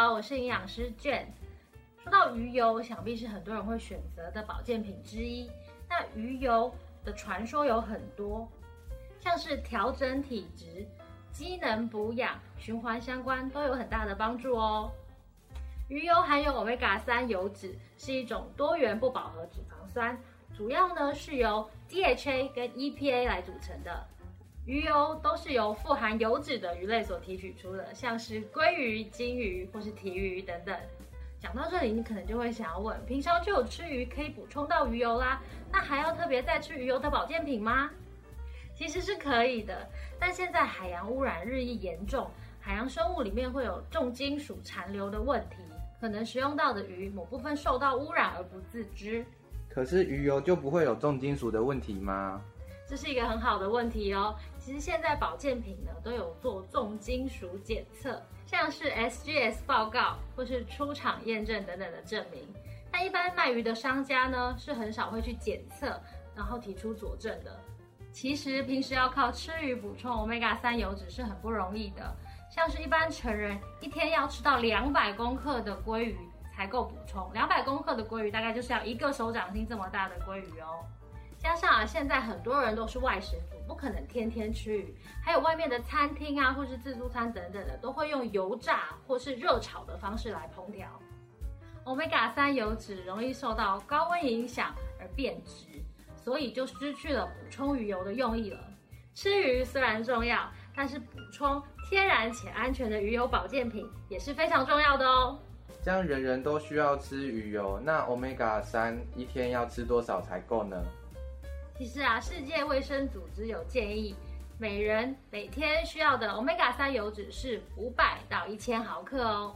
好，我是营养师 Jane。说到鱼油，想必是很多人会选择的保健品之一。那鱼油的传说有很多，像是调整体质、机能补养、循环相关，都有很大的帮助哦。鱼油含有 omega 三油脂，是一种多元不饱和脂肪酸，主要呢是由 DHA 跟 EPA 来组成的。鱼油都是由富含油脂的鱼类所提取出的，像是鲑鱼、金鱼或是体鱼等等。讲到这里，你可能就会想要问：平常就有吃鱼可以补充到鱼油啦，那还要特别再吃鱼油的保健品吗？其实是可以的，但现在海洋污染日益严重，海洋生物里面会有重金属残留的问题，可能食用到的鱼某部分受到污染而不自知。可是鱼油就不会有重金属的问题吗？这是一个很好的问题哦。其实现在保健品呢都有做重金属检测，像是 SGS 报告或是出厂验证等等的证明。但一般卖鱼的商家呢是很少会去检测，然后提出佐证的。其实平时要靠吃鱼补充 omega 三油脂是很不容易的，像是一般成人一天要吃到两百公克的鲑鱼才够补充，两百公克的鲑鱼大概就是要一个手掌心这么大的鲑鱼哦。加上啊，现在很多人都是外食族，不可能天天吃鱼。还有外面的餐厅啊，或是自助餐等等的，都会用油炸或是热炒的方式来烹调。Omega 三油脂容易受到高温影响而变质，所以就失去了补充鱼油的用意了。吃鱼虽然重要，但是补充天然且安全的鱼油保健品也是非常重要的哦。这样人人都需要吃鱼油，那 Omega 三一天要吃多少才够呢？其实啊，世界卫生组织有建议，每人每天需要的 omega 三油脂是五百到一千毫克哦。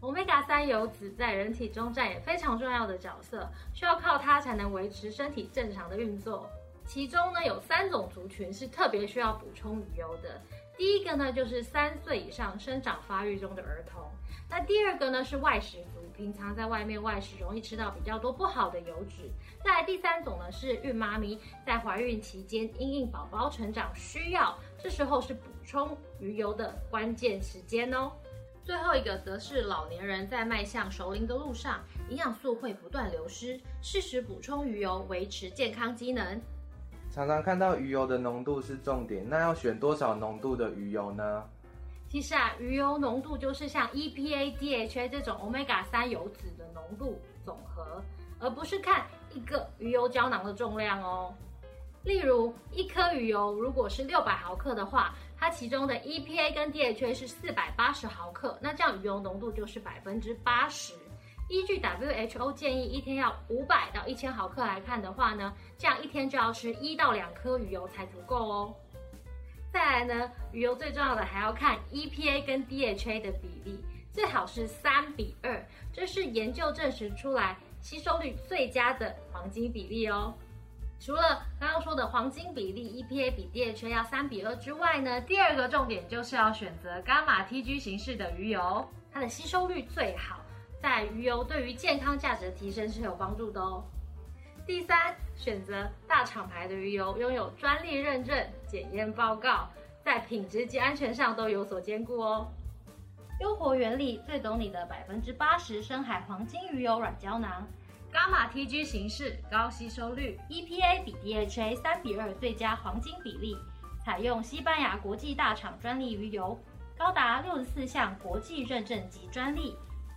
omega 三油脂在人体中占有非常重要的角色，需要靠它才能维持身体正常的运作。其中呢，有三种族群是特别需要补充鱼油的。第一个呢，就是三岁以上生长发育中的儿童。那第二个呢，是外食族，平常在外面外食容易吃到比较多不好的油脂。再第三种呢，是孕妈咪在怀孕期间因应宝宝成长需要，这时候是补充鱼油的关键时间哦。最后一个则是老年人在迈向熟龄的路上，营养素会不断流失，适时补充鱼油，维持健康机能。常常看到鱼油的浓度是重点，那要选多少浓度的鱼油呢？其实啊，鱼油浓度就是像 EPA、DHA 这种 omega 三油脂的浓度总和，而不是看一个鱼油胶囊的重量哦。例如，一颗鱼油如果是六百毫克的话，它其中的 EPA 跟 DHA 是四百八十毫克，那这样鱼油浓度就是百分之八十。依据 WHO 建议，一天要五百到一千毫克来看的话呢，这样一天就要吃一到两颗鱼油才足够哦。再来呢，鱼油最重要的还要看 EPA 跟 DHA 的比例，最好是三比二，这是研究证实出来吸收率最佳的黄金比例哦。除了刚刚说的黄金比例 EPA 比 DHA 要三比二之外呢，第二个重点就是要选择伽马 TG 形式的鱼油，它的吸收率最好。在鱼油对于健康价值的提升是有帮助的哦。第三，选择大厂牌的鱼油，拥有专利认证、检验报告，在品质及安全上都有所兼顾哦。优活原力最懂你的百分之八十深海黄金鱼油软胶囊，伽马 TG 形式高吸收率，EPA 比 DHA 三比二最佳黄金比例，采用西班牙国际大厂专利鱼油，高达六十四项国际认证及专利。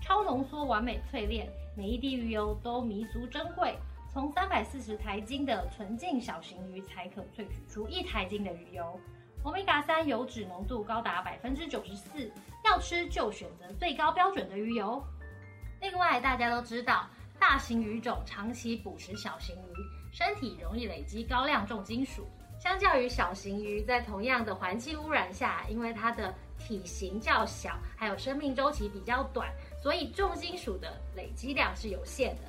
超浓缩完美淬炼，每一滴鱼油都弥足珍贵。从三百四十台斤的纯净小型鱼才可萃取出一台斤的鱼油。欧米伽三油脂浓度高达百分之九十四，要吃就选择最高标准的鱼油。另外，大家都知道，大型鱼种长期捕食小型鱼，身体容易累积高量重金属。相较于小型鱼，在同样的环境污染下，因为它的体型较小，还有生命周期比较短，所以重金属的累积量是有限的。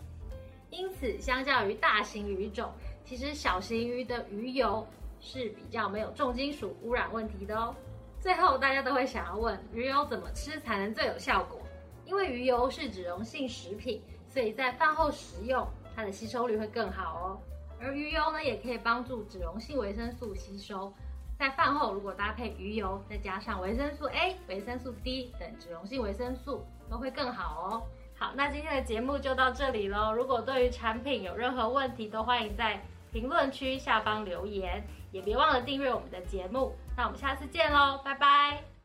因此，相较于大型鱼种，其实小型鱼的鱼油是比较没有重金属污染问题的哦。最后，大家都会想要问，鱼油怎么吃才能最有效果？因为鱼油是脂溶性食品，所以在饭后食用，它的吸收率会更好哦。而鱼油呢，也可以帮助脂溶性维生素吸收。在饭后如果搭配鱼油，再加上维生素 A、维生素 D 等脂溶性维生素，都会更好哦。好，那今天的节目就到这里喽。如果对于产品有任何问题，都欢迎在评论区下方留言，也别忘了订阅我们的节目。那我们下次见喽，拜拜。